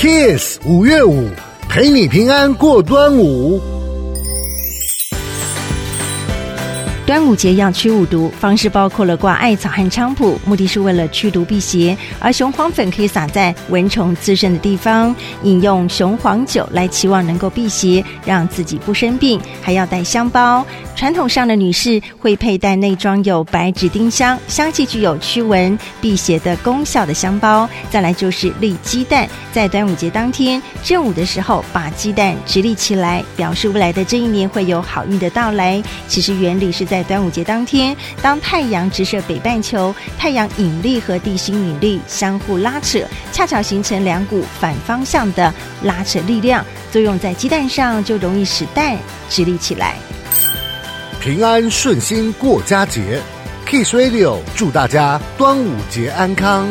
Kiss 五月五，陪你平安过端午。端午节要驱五毒，方式包括了挂艾草和菖蒲，目的是为了驱毒辟邪。而雄黄粉可以撒在蚊虫滋生的地方，饮用雄黄酒来期望能够辟邪，让自己不生病。还要带香包，传统上的女士会佩戴内装有白芷丁香，香气具有驱蚊辟邪的功效的香包。再来就是立鸡蛋，在端午节当天正午的时候，把鸡蛋直立起来，表示未来的这一年会有好运的到来。其实原理是在在。端午节当天，当太阳直射北半球，太阳引力和地心引力相互拉扯，恰巧形成两股反方向的拉扯力量，作用在鸡蛋上，就容易使蛋直立起来。平安顺心过佳节，Kiss Radio 祝大家端午节安康。